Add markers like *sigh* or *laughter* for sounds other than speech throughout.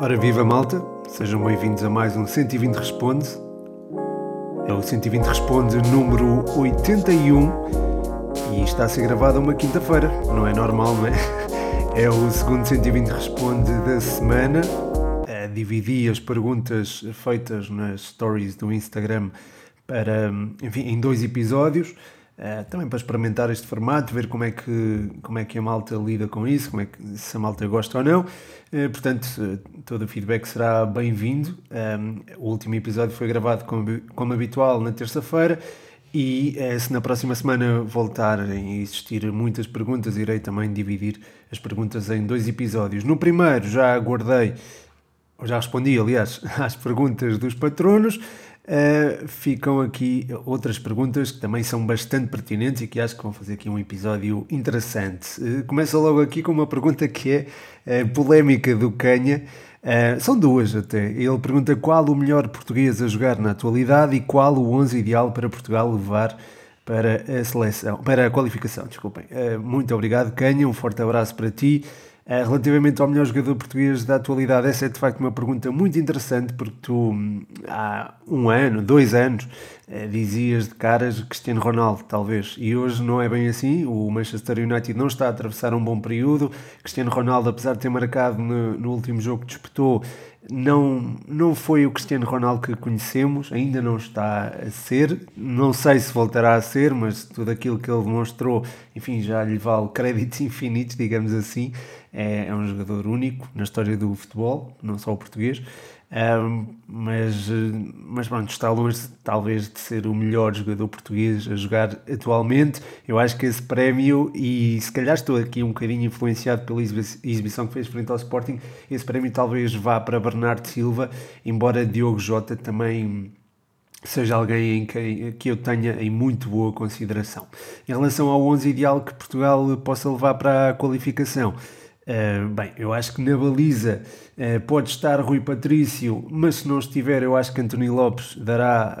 Ora viva malta, sejam bem-vindos a mais um 120 Responde. É o 120 Responde número 81 e está a ser gravado uma quinta-feira, não é normal, não é? É o segundo 120 Responde da semana. Dividi as perguntas feitas nas stories do Instagram para, enfim, em dois episódios. Uh, também para experimentar este formato, ver como é, que, como é que a malta lida com isso, como é que, se a malta gosta ou não. Uh, portanto, uh, todo o feedback será bem-vindo. Um, o último episódio foi gravado como, como habitual na terça-feira e se na próxima semana voltarem a existir muitas perguntas, irei também dividir as perguntas em dois episódios. No primeiro já aguardei, já respondi, aliás, *laughs* às perguntas dos patronos. Uh, ficam aqui outras perguntas que também são bastante pertinentes e que acho que vão fazer aqui um episódio interessante. Uh, começa logo aqui com uma pergunta que é uh, polémica do Canha. são duas até. Ele pergunta qual o melhor português a jogar na atualidade e qual o 11 ideal para Portugal levar para a seleção, para a qualificação, desculpem. muito obrigado, Canha, um forte abraço para ti. Eh, relativamente ao melhor jogador português da atualidade, essa é de facto uma pergunta muito interessante, porque tu hum, há um ano, dois anos, dizias de caras Cristiano Ronaldo, talvez, e hoje não é bem assim. O Manchester United não está a atravessar um bom período. Cristiano Ronaldo, apesar de ter marcado no, no último jogo que disputou, não, não foi o Cristiano Ronaldo que conhecemos, ainda não está a ser. Não sei se voltará a ser, mas tudo aquilo que ele demonstrou, enfim, já lhe vale créditos *laughs* infinitos, digamos assim. É, é um jogador único na história do futebol, não só o português. Mas, mas pronto, está longe talvez de ser o melhor jogador português a jogar atualmente. Eu acho que esse prémio, e se calhar estou aqui um bocadinho influenciado pela exibição que fez frente ao Sporting, esse prémio talvez vá para Bernardo Silva, embora Diogo Jota também seja alguém em que, que eu tenha em muito boa consideração. Em relação ao 11 ideal que Portugal possa levar para a qualificação, Uh, bem, eu acho que na baliza uh, pode estar Rui Patrício, mas se não estiver, eu acho que António Lopes dará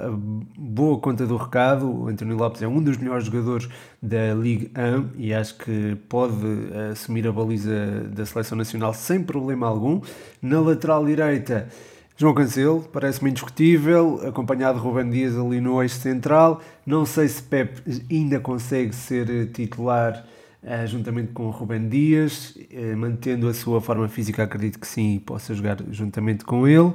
boa conta do recado. O António Lopes é um dos melhores jogadores da Ligue 1 e acho que pode assumir a baliza da seleção nacional sem problema algum. Na lateral direita, João Cancelo, parece-me indiscutível, acompanhado de Ruben Dias ali no eixo central. Não sei se Pep ainda consegue ser titular juntamente com o Rubem Dias, uh, mantendo a sua forma física, acredito que sim, possa jogar juntamente com ele. Uh,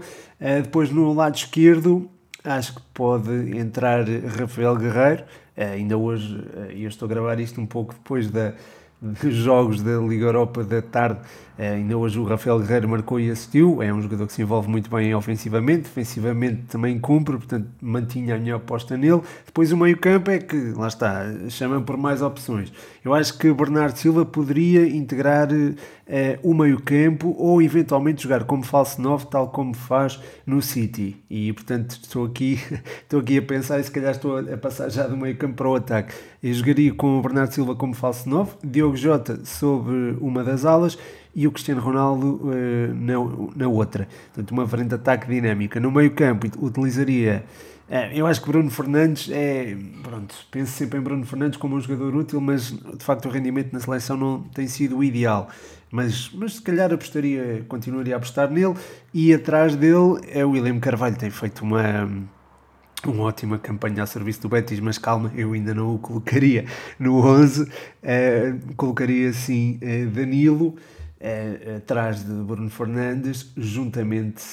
depois no lado esquerdo, acho que pode entrar Rafael Guerreiro. ainda hoje, eu estou a gravar isto um pouco depois da, dos jogos da Liga Europa da tarde. ainda hoje o Rafael Guerreiro marcou e assistiu. É um jogador que se envolve muito bem ofensivamente, defensivamente também cumpre, portanto mantinha a minha aposta nele. Depois o meio-campo é que, lá está, chama por mais opções. Eu acho que Bernardo Silva poderia integrar uh, o meio-campo ou eventualmente jogar como falso 9, tal como faz no City. E portanto estou aqui, *laughs* estou aqui a pensar e se calhar estou a passar já do meio-campo para o ataque. Eu jogaria com o Bernardo Silva como falso 9, Diogo Jota sobre uma das alas e o Cristiano Ronaldo uh, na, na outra. Portanto, uma frente de ataque dinâmica. No meio-campo utilizaria é, eu acho que Bruno Fernandes é. Pronto, penso sempre em Bruno Fernandes como um jogador útil, mas de facto o rendimento na seleção não tem sido o ideal. Mas, mas se calhar apostaria, continuaria a apostar nele. E atrás dele é o William Carvalho, tem feito uma, uma ótima campanha a serviço do Betis, mas calma, eu ainda não o colocaria no 11. Uh, eh, colocaria sim Danilo uh, atrás de Bruno Fernandes, juntamente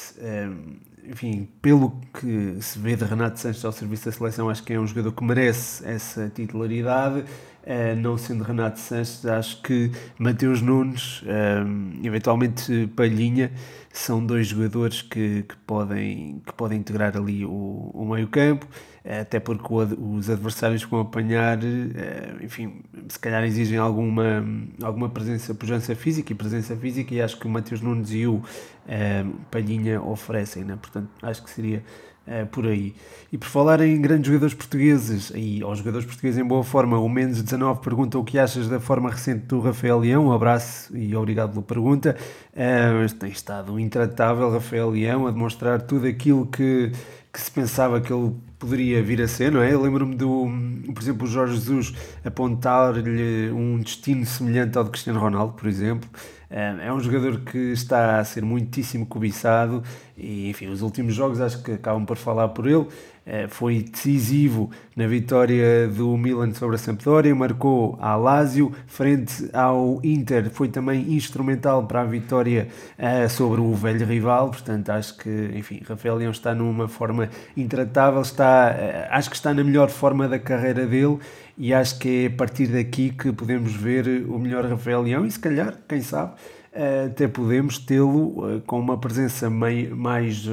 enfim, pelo que se vê de Renato Sanches ao serviço da seleção, acho que é um jogador que merece essa titularidade. Uh, não sendo Renato Sanches, acho que Mateus Nunes, uh, eventualmente Palhinha, são dois jogadores que, que, podem, que podem integrar ali o, o meio-campo até porque os adversários que vão apanhar, eh, enfim, se calhar exigem alguma, alguma presença, pujança física e presença física, e acho que o Matheus Nunes e o eh, Palhinha oferecem, né? portanto, acho que seria Uh, por aí. E por falar em grandes jogadores portugueses e aos jogadores portugueses em boa forma, o Mendes 19 pergunta o que achas da forma recente do Rafael Leão. Um abraço e obrigado pela pergunta. Uh, tem estado intratável, Rafael Leão, a demonstrar tudo aquilo que que se pensava que ele poderia vir a ser, não é? Eu lembro-me do, por exemplo, o Jorge Jesus apontar-lhe um destino semelhante ao de Cristiano Ronaldo, por exemplo. É um jogador que está a ser muitíssimo cobiçado e, enfim, os últimos jogos acho que acabam por falar por ele. Eh, foi decisivo na vitória do Milan sobre a Sampdoria, marcou a Lazio, frente ao Inter, foi também instrumental para a vitória uh, sobre o velho rival, portanto acho que, enfim, Rafael Leão está numa forma intratável, está, acho que está na melhor forma da carreira dele e acho que é a partir daqui que podemos ver o melhor Rafael Leão e se calhar, quem sabe, uh, até podemos tê-lo com uma presença mais...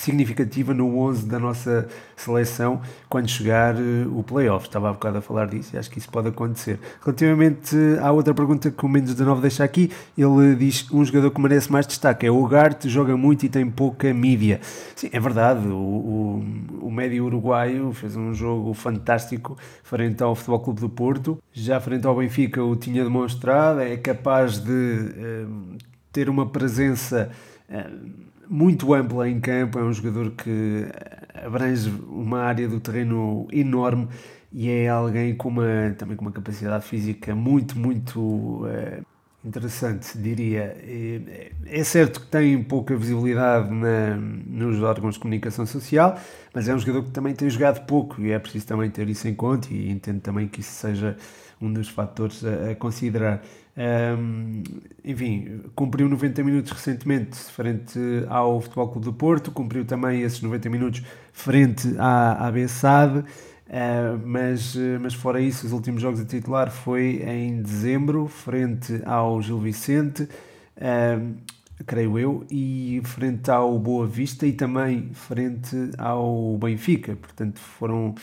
Significativa no 11 da nossa seleção quando chegar eh, o playoff. Estava há bocado a falar disso e acho que isso pode acontecer. Relativamente à outra pergunta que o Mendes 19 deixa aqui, ele diz um jogador que merece mais destaque é o Ugarte, joga muito e tem pouca mídia. Sim, é verdade, o, o, o médio uruguaio fez um jogo fantástico frente ao Futebol Clube do Porto, já frente ao Benfica o tinha demonstrado, é capaz de uh, ter uma presença... Uh, muito ampla em campo, é um jogador que abrange uma área do terreno enorme e é alguém com uma, também com uma capacidade física muito, muito é, interessante, diria. É certo que tem pouca visibilidade na, nos órgãos de comunicação social, mas é um jogador que também tem jogado pouco e é preciso também ter isso em conta e entendo também que isso seja um dos fatores a, a considerar. Um, enfim, cumpriu 90 minutos recentemente frente ao Futebol Clube do Porto, cumpriu também esses 90 minutos frente à, à Bessade, uh, mas, mas fora isso, os últimos jogos a titular foi em dezembro, frente ao Gil Vicente, uh, creio eu, e frente ao Boa Vista e também frente ao Benfica, portanto foram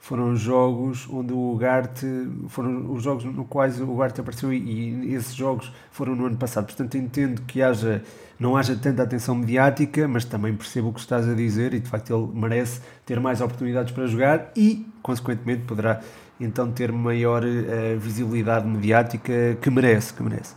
foram jogos onde o Ugarte, foram os jogos no quais o Ugarte apareceu e, e esses jogos foram no ano passado. Portanto, entendo que haja, não haja tanta atenção mediática, mas também percebo o que estás a dizer e de facto ele merece ter mais oportunidades para jogar e, consequentemente, poderá então ter maior uh, visibilidade mediática que merece, que merece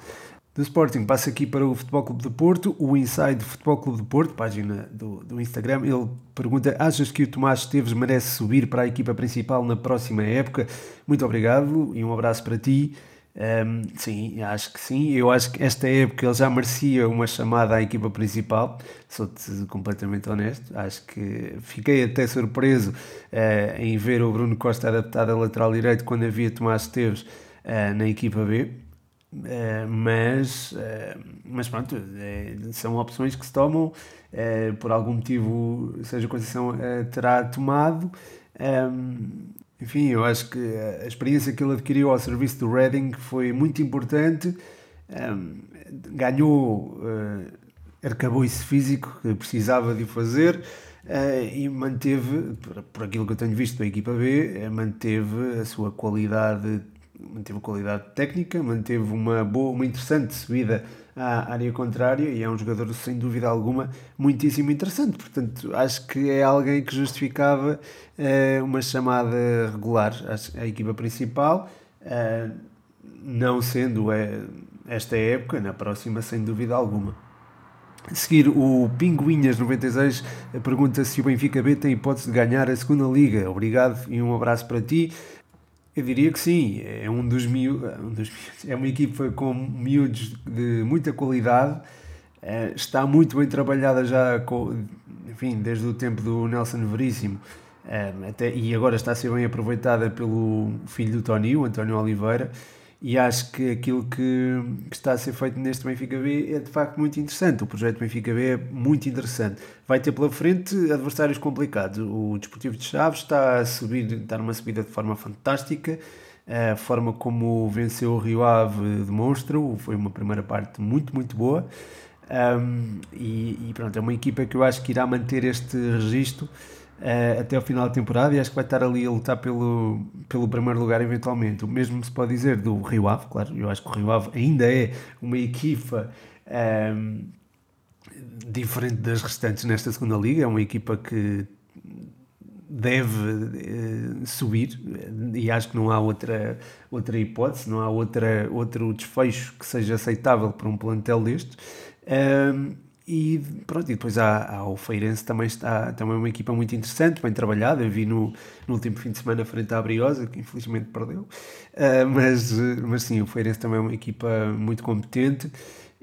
do Sporting passa aqui para o Futebol Clube de Porto, o Inside Futebol Clube de Porto, página do, do Instagram. Ele pergunta: Achas que o Tomás Esteves merece subir para a equipa principal na próxima época? Muito obrigado e um abraço para ti. Um, sim, acho que sim. Eu acho que esta época ele já merecia uma chamada à equipa principal. Sou-te completamente honesto. Acho que fiquei até surpreso uh, em ver o Bruno Costa adaptado a lateral direito quando havia Tomás Esteves uh, na equipa B Uh, mas, uh, mas pronto, uh, são opções que se tomam, por algum motivo, seja Conceição terá tomado. Um, enfim, eu acho que a experiência que ele adquiriu ao serviço do Reading foi muito importante. Um, ganhou uh, arcabouço físico que precisava de fazer. e manteve, por, por, aquilo que eu tenho visto da equipa B, manteve a sua qualidade manteve qualidade técnica, manteve uma boa, uma interessante subida à área contrária e é um jogador sem dúvida alguma muitíssimo interessante. Portanto, acho que é alguém que justificava uh, uma chamada regular à, equipa principal, uh, não sendo uh, esta época, na próxima sem dúvida alguma. A seguir, o Pinguinhas 96 pergunta se o Benfica B tem hipótese de ganhar a segunda liga. Obrigado e um abraço para ti. Eu diria que sim, é um dos, miúdos, é *laughs* é uma equipa com miúdos de muita qualidade, é, está muito bem trabalhada já, com, enfim, desde o tempo do Nelson Veríssimo, é, até, e agora está a ser bem aproveitada pelo filho do Tony, o António Oliveira, e acho que aquilo que, que, está a ser feito neste Benfica B é de facto muito interessante. O projeto Benfica B é muito interessante. Vai ter pela frente adversários complicados. O Desportivo de Chaves está a subir, está numa subida de forma fantástica. A forma como venceu o Rio Ave demonstra, foi uma primeira parte muito, muito boa. Um, e, e, pronto, é uma equipa que eu acho que irá manter este registro uh, até ao final da temporada e acho que vai estar ali a lutar pelo, pelo primeiro lugar eventualmente. O mesmo se pode dizer do Rio Ave, claro, eu acho que o Rio Ave ainda é uma equipa um, ehm, diferente das restantes nesta segunda liga, é uma equipa que deve uh, subir e acho que não há outra, outra hipótese, não há outra, outro desfecho que seja aceitável para um plantel deste. Um, ehm, e pronto, e depois há, há, o Feirense também está também é uma equipa muito interessante, bem trabalhada. Eu vi no, no último fim de semana frente à Briosa, que infelizmente perdeu. Uh, mas, mas sim, o Feirense também é uma equipa muito competente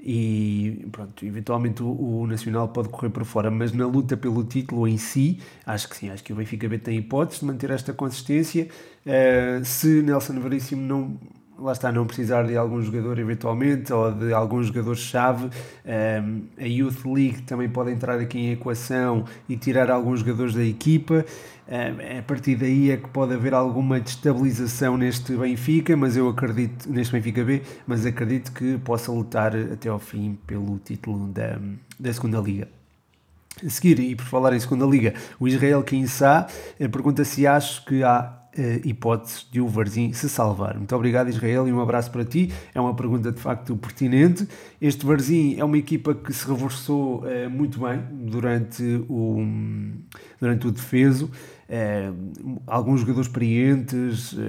e pronto, eventualmente o, o, Nacional pode correr por fora, mas na luta pelo título em si, acho que sim, acho que o Benfica B tem hipótese de manter esta consistência. Uh, se Nelson Veríssimo não lá está, não precisar de algum jogador eventualmente ou de algum jogador-chave. Um, a Youth League também pode entrar aqui em equação e tirar alguns jogadores da equipa. Um, a partir daí é que pode haver alguma destabilização neste Benfica, mas eu acredito, neste Benfica B, mas acredito que possa lutar até ao fim pelo título da, da segunda Liga. A seguir, e por falar em segunda Liga, o Israel Kinsá eh, pergunta se acho que há uh, hipóteses de o Varzim se salvar. Muito obrigado, Israel, e um abraço para ti. É uma pergunta de facto pertinente. Este Varzim é uma equipa que se reforçou uh, muito bem durante o, durante o defeso. Uh, alguns jogadores experientes, uh,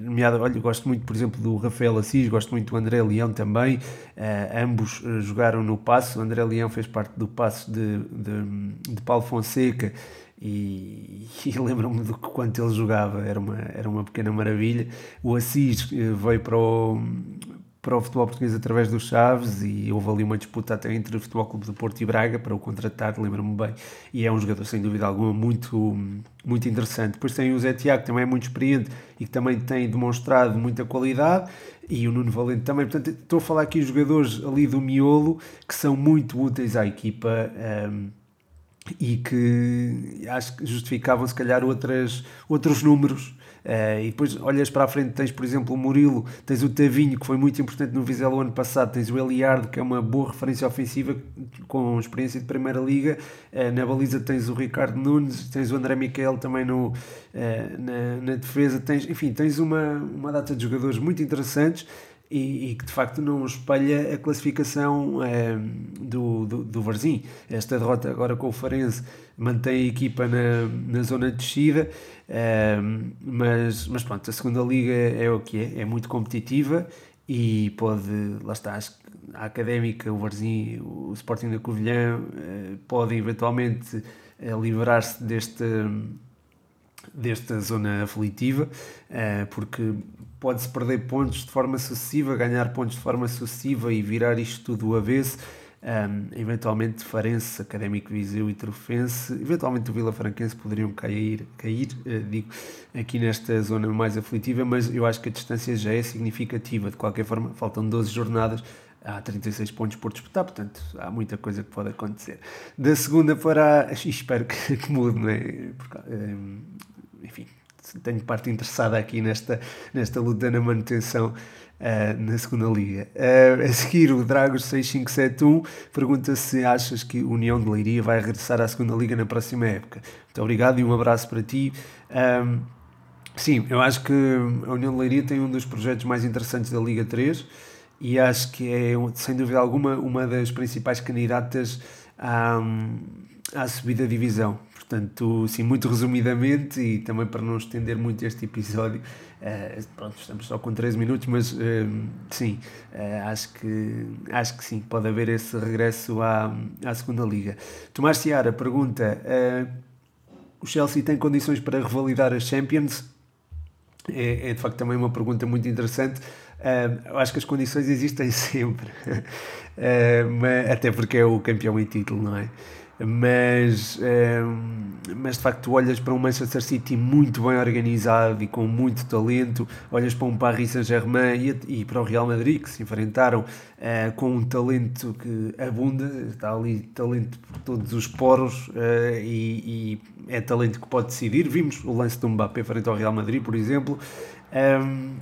nomeado, olha, gosto muito, por exemplo, do Rafael Assis, gosto muito do André Leão também, uh, ambos jogaram no passo, o André Leão fez parte do passo de, de, de Paulo Fonseca, e, *laughs* e lembro-me do que quando ele jogava, era uma, era uma pequena maravilha. O Assis eh, veio para o, para o futebol português através dos Chaves e houve ali uma disputa até entre o Futebol Clube do Porto e Braga para o contratar, lembro-me bem. E é um jogador, sem dúvida alguma, muito, muito interessante. Depois tem o Zé Tiago, que também é muito experiente e que também tem demonstrado muita qualidade. E o Nuno Valente também. Portanto, estou a falar aqui de jogadores ali do miolo que são muito úteis à equipa. Um, e que acho que justificavam se calhar outras, outros números. Uh, e depois olhas para a frente, tens por exemplo o Murilo, tens o Tavinho, que foi muito importante no Vizela ano passado, tens o Eliardo, que é uma boa referência ofensiva com experiência de Primeira Liga. Uh, na baliza tens o Ricardo Nunes, tens o André Miquel também no, uh, na, na defesa. Tens, enfim, tens uma, uma data de jogadores muito interessantes e, e, que de facto não espelha a classificação é, do, do, do Varzim. Esta derrota agora com o Farense mantém a equipa na, na zona de descida, é, mas, mas pronto, a segunda liga é o que é, é muito competitiva e pode, lá está, a Académica, o Varzim, o Sporting da Covilhã é, podem eventualmente livrar-se deste desta zona aflitiva, porque pode-se perder pontos de forma sucessiva, ganhar pontos de forma sucessiva e virar isto tudo do avesso. Um, eventualmente Farense, Académico Viseu e Trofense, eventualmente o Vila Franquense poderiam cair, cair uh, digo, aqui nesta zona mais aflitiva, mas eu acho que a distância já é significativa. De qualquer forma, faltam 12 jornadas, há 36 pontos por disputar, portanto há muita coisa que pode acontecer. Da segunda para. *laughs* Espero que, que mude, não é? Porque, um, enfim, tenho parte interessada aqui nesta, nesta luta na manutenção uh, na segunda liga. Uh, a seguir, o Dragos 6571 pergunta se achas que o União de Leiria vai regressar à segunda liga na próxima época. Muito obrigado e um abraço para ti. Um, sim, eu acho que a União de Leiria tem um dos projetos mais interessantes da Liga 3 e acho que é, sem dúvida alguma, uma das principais candidatas à, à subida da divisão. Portanto, sim, muito resumidamente e também para não estender muito este episódio, uh, pronto, estamos só com 13 minutos, mas uh, sim, uh, acho, que, acho que sim, pode haver esse regresso à, à segunda liga. Tomás Ciara pergunta, o Chelsea tem condições para revalidar as Champions? É, é de facto também uma pergunta muito interessante. eu acho que as condições existem *laughs* sempre, mas, até porque é o campeão em título, não é? Mas, ehm, mas de facto olhas para um Manchester City muito bem organizado e com muito talento, olhas para um Paris Saint-Germain e, e, para o Real Madrid que se enfrentaram uh, com um talento que abunda, está ali talento por todos os poros uh, e, e, é talento que pode decidir. Vimos o lance do Mbappé frente ao Real Madrid, por exemplo. Ehm,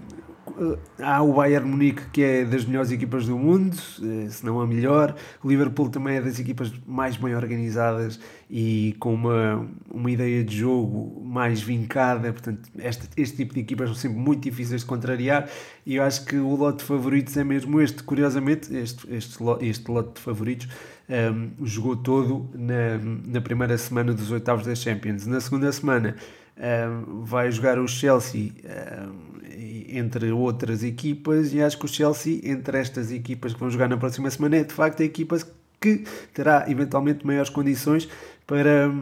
há o Bayern Munique que é das melhores equipas do mundo, eh, se não a melhor. O Liverpool também é das equipas mais bem organizadas e com uma, uma ideia de jogo mais vincada. Portanto, este, este tipo de equipas são sempre muito difíceis de contrariar. E eu acho que o lote de favoritos é mesmo este. Curiosamente, este, este, este lote de favoritos um, ehm, jogou todo na, na primeira semana dos oitavos da Champions. Na segunda semana. Um, ehm, vai jogar o Chelsea um, ehm, entre outras equipas, e acho que o Chelsea, entre estas equipas que vão jogar na próxima semana, é de facto a equipa que terá eventualmente maiores condições para,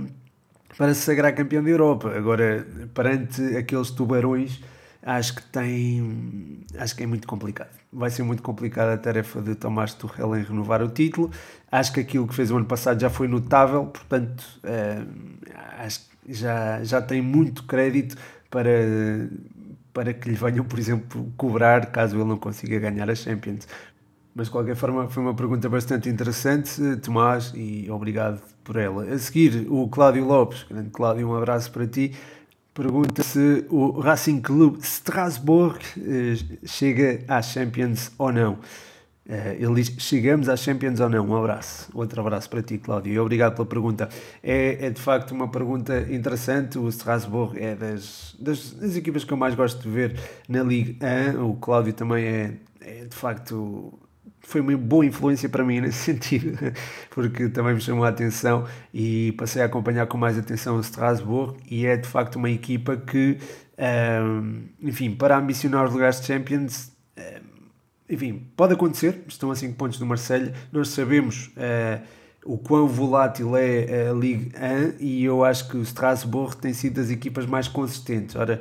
para se sagrar campeão da Europa. Agora, perante aqueles tubarões, acho que tem. Acho que é muito complicado. Vai ser muito complicada a tarefa de Tomás Tuchel em renovar o título. Acho que aquilo que fez o ano passado já foi notável, portanto, uh, acho que já, já tem muito crédito para, para que lhe venham, por exemplo, cobrar caso ele não consiga ganhar a Champions. Mas de qualquer forma foi uma pergunta bastante interessante, Tomás, e obrigado por ela. A seguir, o Cláudio Lopes, grande Cláudio, um abraço para ti. Pergunta se o Racing Clube Strasbourg eh, chega à Champions ou não. Eh, ele diz: chegamos à Champions ou não? Um abraço. Outro abraço para ti, Cláudio. Obrigado pela pergunta. É, é de facto uma pergunta interessante. O Strasbourg é das, das, das, equipas que eu mais gosto de ver na Liga 1. O Cláudio também é, é de facto foi uma boa influência para mim nesse *laughs* sentido, porque também me chamou a atenção e passei a acompanhar com mais atenção o Strasbourg e é de facto uma equipa que, um, enfim, para ambicionar os lugares de Champions, um, enfim, pode acontecer, estão a 5 pontos do Marseille, nós sabemos uh, o quão volátil é a Ligue 1 e eu acho que o Strasbourg tem sido das equipas mais consistentes. Ora,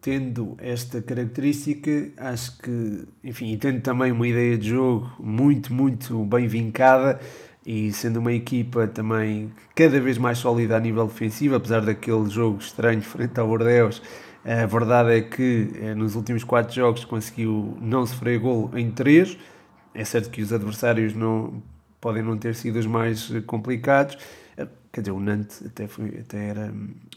tendo esta característica, acho que, enfim, e tendo também uma ideia de jogo muito, muito bem vincada e sendo uma equipa também cada vez mais sólida a nível defensivo, apesar daquele jogo estranho frente ao Bordeaux, a verdade é que eh, nos últimos quatro jogos conseguiu não sofrer gol em três. É certo que os adversários não podem não ter sido os mais complicados. Eh, quer dizer, o Nantes até, foi, até era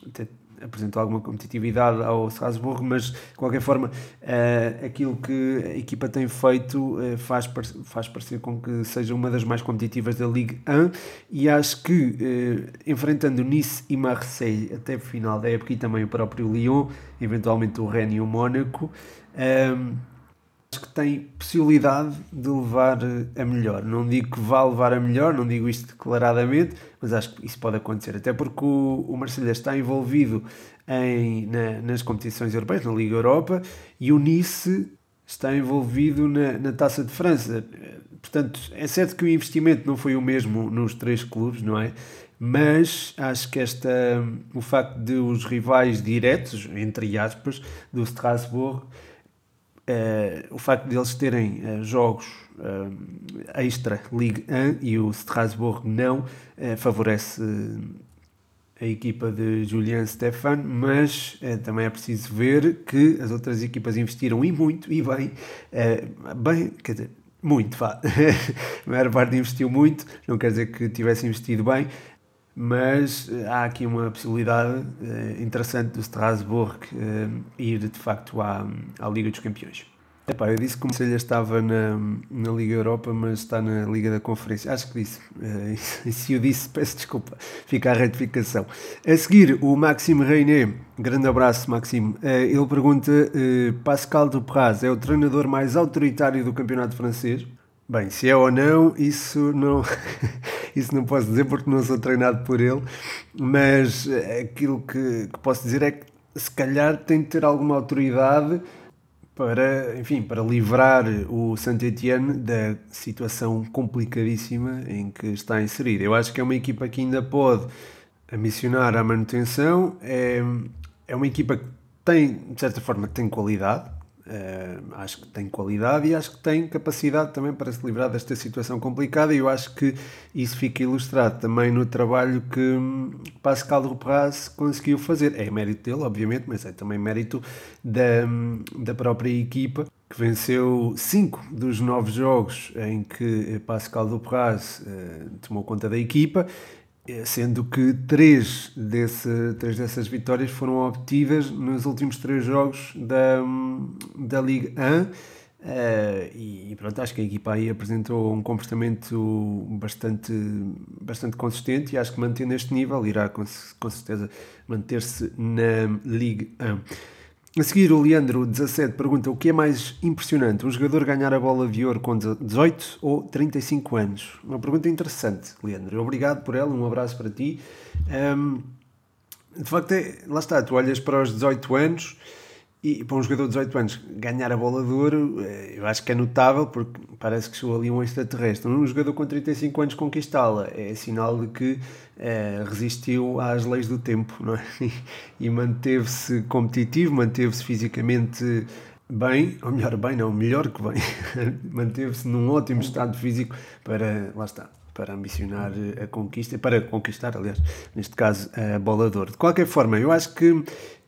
até apresentou alguma competitividade ao Strasbourg, mas de qualquer forma uh, aquilo que a equipa tem feito uh, faz, faz parecer com que seja uma das mais competitivas da Ligue 1 e acho que uh, enfrentando Nice e Marseille até o final da época e também o próprio Lyon, eventualmente o Rennes e o Mónaco, acho que tem possibilidade de levar a melhor. Não digo que vá levar a melhor, não digo isto declaradamente, mas acho que isso pode acontecer. Até porque o, o Marselha está envolvido em, na, nas competições europeias, na Liga Europa, e o Nice está envolvido na, na Taça de França. Portanto, é certo que o investimento não foi o mesmo nos três clubes, não é? Mas acho que esta, o facto de os rivais diretos, entre aspas, do Strasbourg, o facto de eles terem uh, jogos uh, extra Ligue 1 e o Strasbourg não favorece a equipa de Julian Stefan, mas também é preciso ver que as outras equipas investiram e muito e bem, bem, quer dizer, muito, vá. *laughs* a maior parte investiu muito, não quer dizer que tivesse investido bem, mas há aqui uma possibilidade uh, interessante do Strasbourg uh, ir de facto à, à Liga dos Campeões. Epá, eu disse que o Marselha estava na, na Liga Europa, mas está na Liga da Conferência. Acho que disse. Uh, *laughs* se eu disse, peço desculpa. Fica a retificação. A seguir, o Maxime Reiné. Grande abraço, Maxime. Uh, ele pergunta: uh, Pascal Dupraz é o treinador mais autoritário do campeonato francês? Bem, se é ou não, isso não, *laughs* isso não posso dizer porque não sou treinado por ele, mas aquilo que, que posso dizer é que se calhar tem de ter alguma autoridade para, enfim, para livrar o Saint-Étienne da situação complicadíssima em que está inserido. Eu acho que é uma equipa que ainda pode ambicionar a manutenção, é, é uma equipa que tem, de certa forma, tem qualidade, Uh, acho que tem qualidade e acho que tem capacidade também para se livrar desta situação complicada e eu acho que isso fica ilustrado também no trabalho que hum, Pascal Rupraz conseguiu fazer. É mérito dele, obviamente, mas é também mérito da, hum, da própria equipa que venceu cinco dos nove jogos em que Pascal Dupraz uh, tomou conta da equipa sendo que três, desse, três dessas vitórias foram obtidas nos últimos três jogos da, da Liga 1. Uh, eh, e pronto, acho que a equipa aí apresentou um comportamento bastante, bastante consistente e acho que mantendo este nível irá com, com certeza manter-se na Liga 1. A seguir, o Leandro, 17, pergunta o que é mais impressionante, um jogador ganhar a bola de ouro com 18 ou 35 anos? Uma pergunta interessante, Leandro. Obrigado por ela, um abraço para ti. Um, de facto, é, lá está, tu olhas para os 18 anos e para um jogador de 18 anos ganhar a bola de ouro, eh, eu acho que é notável porque parece que chegou ali um extraterrestre. Um jogador com 35 anos conquistá-la é sinal de que é, resistiu às leis do tempo não é? *laughs* e manteve-se competitivo, manteve-se fisicamente bem, ou melhor, bem não, melhor que bem, *laughs* manteve-se num ótimo estado físico para, lá está, para ambicionar a conquista, para conquistar, aliás, neste caso, a bola de ouro. De qualquer forma, eu acho que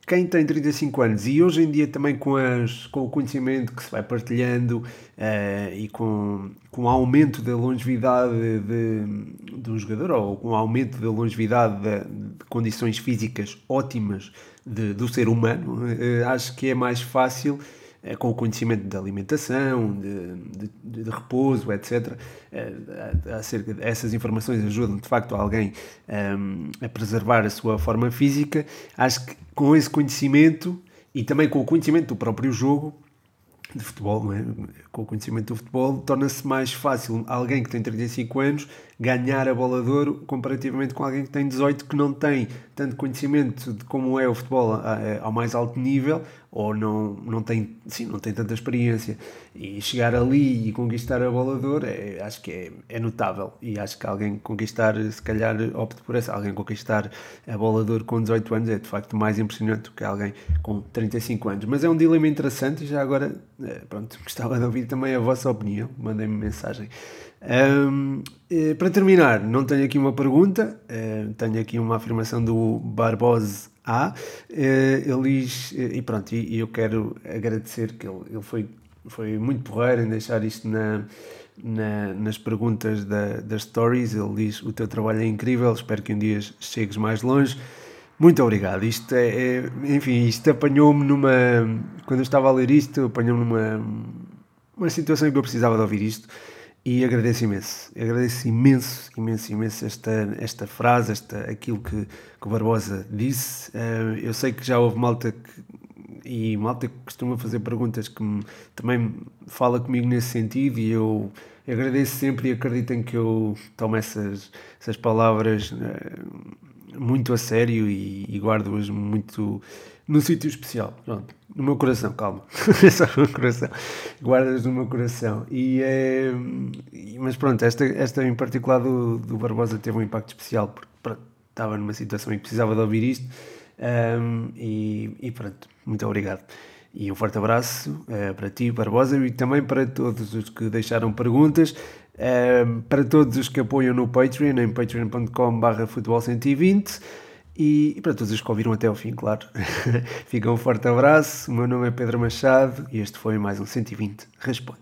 quem tem 35 anos e hoje em dia também com, as, com o conhecimento que se vai partilhando uh, e com, com o aumento da longevidade de, de um jogador ou com o aumento da longevidade de, de condições físicas ótimas de, do ser humano, uh, acho que é mais fácil com o conhecimento da alimentação, de, de, de repouso, etc. Acerca essas informações ajudam de facto alguém um, ehm, a preservar a sua forma física. Acho que com esse conhecimento e também com o conhecimento do próprio jogo, de futebol, é? com o conhecimento do futebol, torna-se mais fácil alguém que tem 35 anos ganhar a bola de ouro comparativamente com alguém que tem 18 que não tem tanto conhecimento de como é o futebol ao mais alto nível ou não, não, tem, sim, não tem tanta experiência. E chegar ali e conquistar a bola de ouro é, acho que é, é notável. E acho que alguém conquistar, se calhar opte por essa, alguém conquistar a bola de ouro com 18 anos é de facto mais impressionante do que alguém com 35 anos, mas é um dilema interessante e já agora, eh, pronto, *laughs* gostava de ouvir também a vossa opinião, mandem-me mensagem um, eh, para terminar, não tenho aqui uma pergunta, uh, tenho aqui uma afirmação do Barbosa A. Uh, ele diz, e pronto, e, eu quero agradecer que ele, ele foi, foi muito porreiro em deixar isto na, na, nas perguntas da, das stories. Ele diz: O teu trabalho é incrível, espero que um dia chegues mais longe. Muito obrigado. Isto é, é enfim, isto apanhou-me numa. Quando eu estava a ler isto, apanhou-me numa uma situação em que eu precisava de ouvir isto e agradeço imenso, agradeço imenso, imenso, imenso esta, esta frase, esta, aquilo que, que o Barbosa disse. Uh, eu sei que já houve malta que, e malta que costuma fazer perguntas que me, também fala comigo nesse sentido e eu agradeço sempre e acreditem que eu tomo essas, essas palavras uh, muito a sério e, e guardo-as muito no sítio especial. Pronto no meu coração, calma, só *laughs* no meu coração, guardas no meu coração. E, é, mas pronto, esta, esta em particular do, do Barbosa teve um impacto especial, porque pronto, estava numa situação em que precisava de ouvir isto. Um, e, e, pronto, muito obrigado. E um forte abraço uh, para ti, Barbosa, e também para todos os que deixaram perguntas, uh, para todos os que apoiam no Patreon, em patreon.com.br futebol120. E, e para todos os que ouviram até ao fim, claro, *laughs* fica um forte abraço. O meu nome é Pedro Machado e este foi mais um 120 Responde.